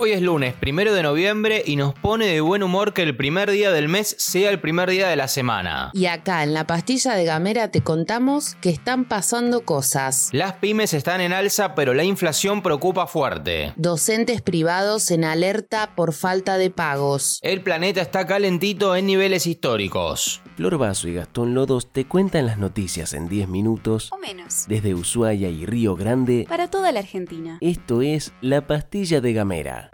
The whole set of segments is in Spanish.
Hoy es lunes, primero de noviembre, y nos pone de buen humor que el primer día del mes sea el primer día de la semana. Y acá en la pastilla de Gamera te contamos que están pasando cosas. Las pymes están en alza, pero la inflación preocupa fuerte. Docentes privados en alerta por falta de pagos. El planeta está calentito en niveles históricos. Flor Vaso y Gastón Lodos te cuentan las noticias en 10 minutos O menos. desde Ushuaia y Río Grande. Para toda la Argentina. Esto es La Pastilla de Gamera.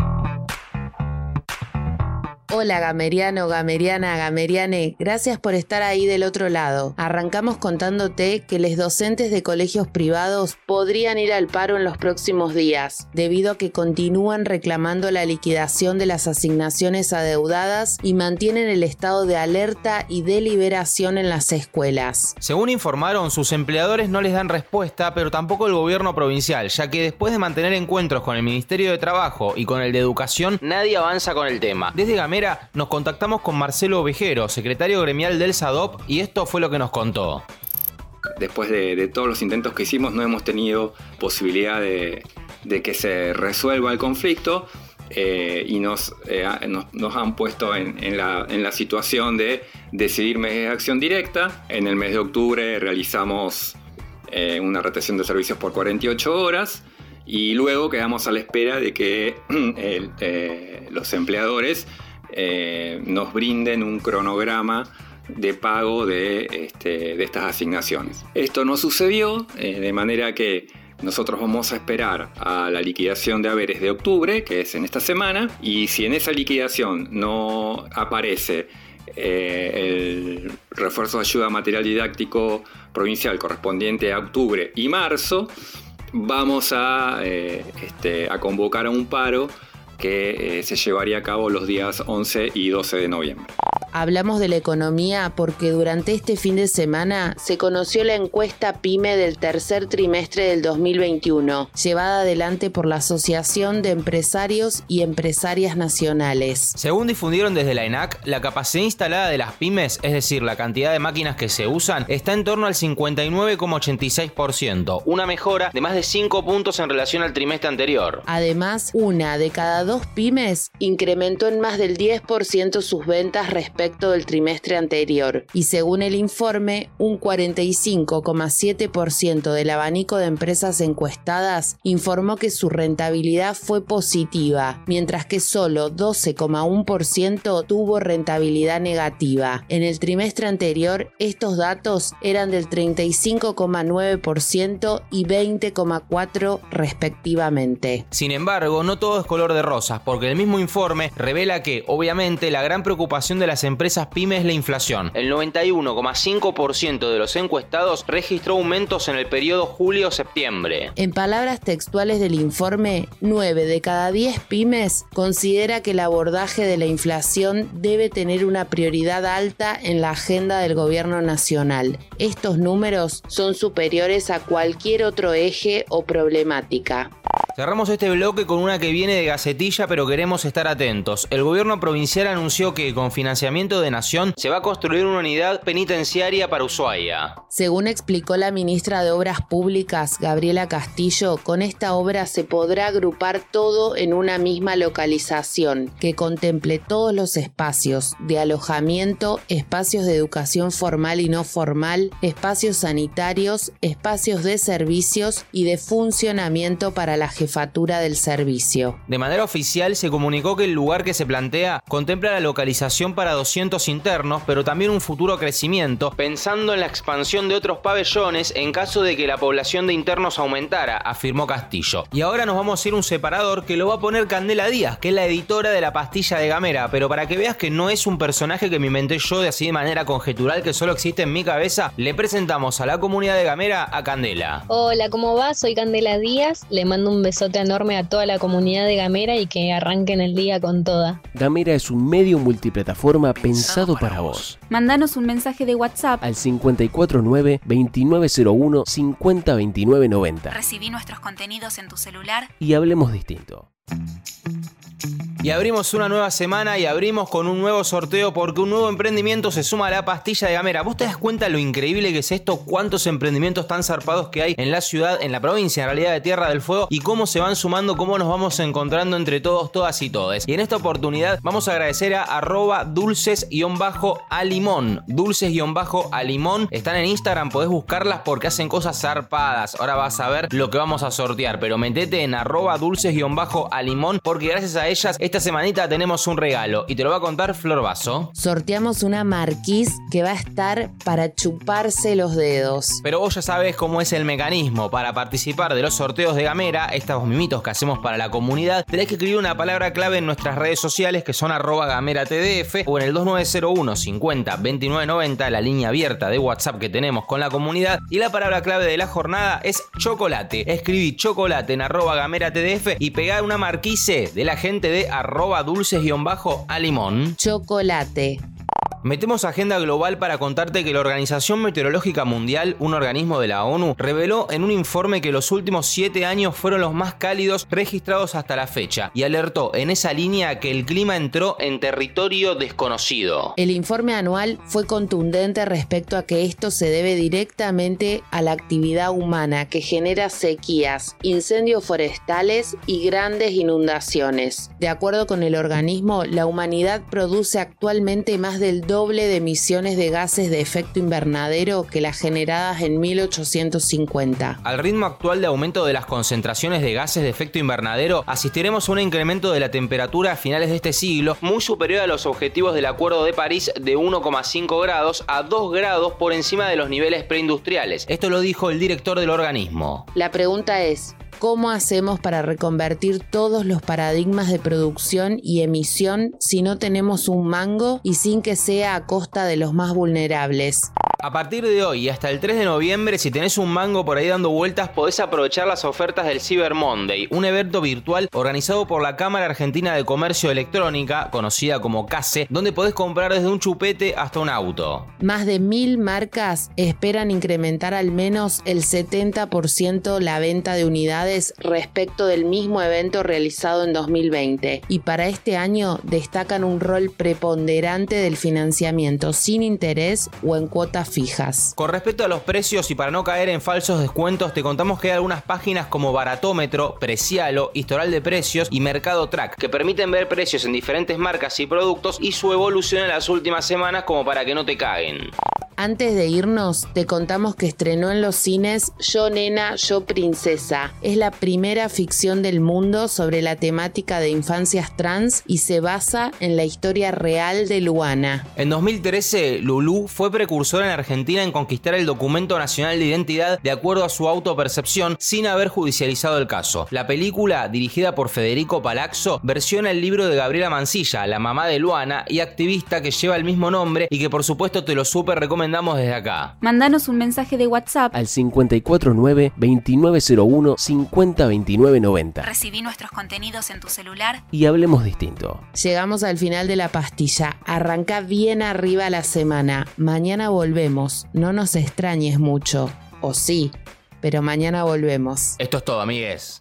Hola Gameriano, Gameriana, Gameriane, gracias por estar ahí del otro lado. Arrancamos contándote que los docentes de colegios privados podrían ir al paro en los próximos días, debido a que continúan reclamando la liquidación de las asignaciones adeudadas y mantienen el estado de alerta y deliberación en las escuelas. Según informaron, sus empleadores no les dan respuesta, pero tampoco el gobierno provincial, ya que después de mantener encuentros con el Ministerio de Trabajo y con el de Educación, nadie avanza con el tema. Desde Gamera nos contactamos con Marcelo Ovejero, secretario gremial del SADOP, y esto fue lo que nos contó. después de, todos los intentos que hicimos no hemos tenido posibilidad de, que se resuelva el conflicto eh, y nos, eh, nos, nos han puesto en, la, en la situación de decidir medidas de acción directa. En el mes de octubre realizamos eh, una retención de servicios por 48 horas y luego quedamos a la espera de que los empleadores eh, nos brinden un cronograma de pago de, este, estas asignaciones. Esto no sucedió, eh, de manera que nosotros vamos a esperar a la liquidación de haberes de octubre, que es en esta semana, y si en esa liquidación no aparece eh, el refuerzo de ayuda material didáctico provincial correspondiente a octubre y marzo, vamos a, este, a convocar a un paro que eh, se llevaría a cabo los días 11 y 12 de noviembre. Hablamos de la economía porque durante este fin de semana se conoció la encuesta PYME del tercer trimestre del 2021, llevada adelante por la Asociación de Empresarios y Empresarias Nacionales. Según difundieron desde la ENAC, la capacidad instalada de las pymes, es decir, la cantidad de máquinas que se usan, está en torno al 59,86%, una mejora de más de 5 puntos en relación al trimestre anterior. Además, una de cada dos pymes incrementó en más del 10% sus ventas respecto del trimestre anterior. Y según el informe, un 45,7% del abanico de empresas encuestadas informó que su rentabilidad fue positiva, mientras que solo 12,1% tuvo rentabilidad negativa. En el trimestre anterior, estos datos eran del 35,9% y 20,4% respectivamente. Sin embargo, no todo es color de rosas, porque el mismo informe revela que, obviamente, la gran preocupación de las empresas pymes es la inflación. El 91,5% de los encuestados registró aumentos en el periodo julio-septiembre. En palabras textuales del informe, 9 de cada 10 pymes considera que el abordaje de la inflación debe tener una prioridad alta en la agenda del gobierno nacional. Estos números son superiores a cualquier otro eje o problemática. Cerramos este bloque con una que viene de Gacetilla, pero queremos estar atentos. El gobierno provincial anunció que con financiamiento de Nación se va a construir una unidad penitenciaria para Ushuaia. Según explicó la ministra de Obras Públicas, Gabriela Castillo, con esta obra se podrá agrupar todo en una misma localización, que contemple todos los espacios de alojamiento, espacios de educación formal y no formal, espacios sanitarios, espacios de servicios y de funcionamiento para la jefatura del servicio. De manera oficial se comunicó que el lugar que se plantea contempla la localización para 200 internos, pero también un futuro crecimiento, pensando en la expansión de otros pabellones en caso de que la población de internos aumentara, afirmó Castillo. Y ahora nos vamos a ir a un separador que lo va a poner Candela Díaz, que es la editora de la pastilla de Gamera, pero para que veas que no es un personaje que me inventé yo de así de manera conjetural que solo existe en mi cabeza, le presentamos a la comunidad de Gamera a Candela. Hola, ¿cómo va? Soy Candela Díaz. Le mando un besote enorme a toda la comunidad de Gamera y que arranquen el día con toda. Gamera es un medio multiplataforma pensado para vos. Mandanos un mensaje de WhatsApp. Al 549-2901-502990. Recibí nuestros contenidos en tu celular. Y hablemos distinto. Y abrimos una nueva semana y abrimos con un nuevo sorteo porque un nuevo emprendimiento se suma a la pastilla de Gamera. ¿Vos te das cuenta lo increíble que es esto? ¿Cuántos emprendimientos tan zarpados que hay en la ciudad, en la provincia, en realidad de Tierra del Fuego? Y cómo se van sumando, cómo nos vamos encontrando entre todos, todas y todes. Y en esta oportunidad vamos a agradecer a arroba dulces-alimón. Dulces-alimón. Están en Instagram, podés buscarlas porque hacen cosas zarpadas. Ahora vas a ver lo que vamos a sortear. Pero metete en arroba dulces-alimón porque gracias a ellas esta semanita tenemos un regalo y te lo va a contar Flor Vaso. Sorteamos una marquís que va a estar para chuparse los dedos. Pero vos ya sabes cómo es el mecanismo. Para participar de los sorteos de Gamera, estos mimitos que hacemos para la comunidad, tenés que escribir una palabra clave en nuestras redes sociales que son arroba gameratdf o en el 2901 50 2990, la línea abierta de WhatsApp que tenemos con la comunidad. Y la palabra clave de la jornada es chocolate. Escribí chocolate en arroba gameratdf y pegar una marquise de la gente de arroba dulces-a limón. Chocolate. Metemos agenda global para contarte que la Organización Meteorológica Mundial, un organismo de la ONU, reveló en un informe que los últimos siete años fueron los más cálidos registrados hasta la fecha y alertó en esa línea que el clima entró en territorio desconocido. El informe anual fue contundente respecto a que esto se debe directamente a la actividad humana que genera sequías, incendios forestales y grandes inundaciones. De acuerdo con el organismo, la humanidad produce actualmente más del doble de emisiones de gases de efecto invernadero que las generadas en 1850. Al ritmo actual de aumento de las concentraciones de gases de efecto invernadero, asistiremos a un incremento de la temperatura a finales de este siglo muy superior a los objetivos del Acuerdo de París de 1,5 grados a 2 grados por encima de los niveles preindustriales. Esto lo dijo el director del organismo. La pregunta es, ¿Cómo hacemos para reconvertir todos los paradigmas de producción y emisión si no tenemos un mango y sin que sea a costa de los más vulnerables? A partir de hoy y hasta el 3 de noviembre, si tenés un mango por ahí dando vueltas, podés aprovechar las ofertas del Cyber Monday, un evento virtual organizado por la Cámara Argentina de Comercio Electrónica, conocida como CASE, donde podés comprar desde un chupete hasta un auto. Más de mil marcas esperan incrementar al menos el 70% la venta de unidades respecto del mismo evento realizado en 2020. Y para este año destacan un rol preponderante del financiamiento sin interés o en cuotas fijas. Con respecto a los precios y para no caer en falsos descuentos, te contamos que hay algunas páginas como Baratómetro, Precialo, Historial de Precios y Mercado Track que permiten ver precios en diferentes marcas y productos y su evolución en las últimas semanas como para que no te caguen. Antes de irnos, te contamos que estrenó en los cines Yo Nena, Yo Princesa. Es la primera ficción del mundo sobre la temática de infancias trans y se basa en la historia real de Luana. En 2013, Lulú fue precursora en Argentina en conquistar el documento nacional de identidad de acuerdo a su autopercepción sin haber judicializado el caso. La película, dirigida por Federico Palazzo, versiona el libro de Gabriela Mancilla, la mamá de Luana y activista que lleva el mismo nombre y que por supuesto te lo súper recomendamos desde acá. Mandanos un mensaje de WhatsApp al 549-2901-502990 Recibí nuestros contenidos en tu celular y hablemos distinto. Llegamos al final de la pastilla. Arranca bien arriba la semana. Mañana volvemos. No nos extrañes mucho. O sí, pero mañana volvemos. Esto es todo, amigues.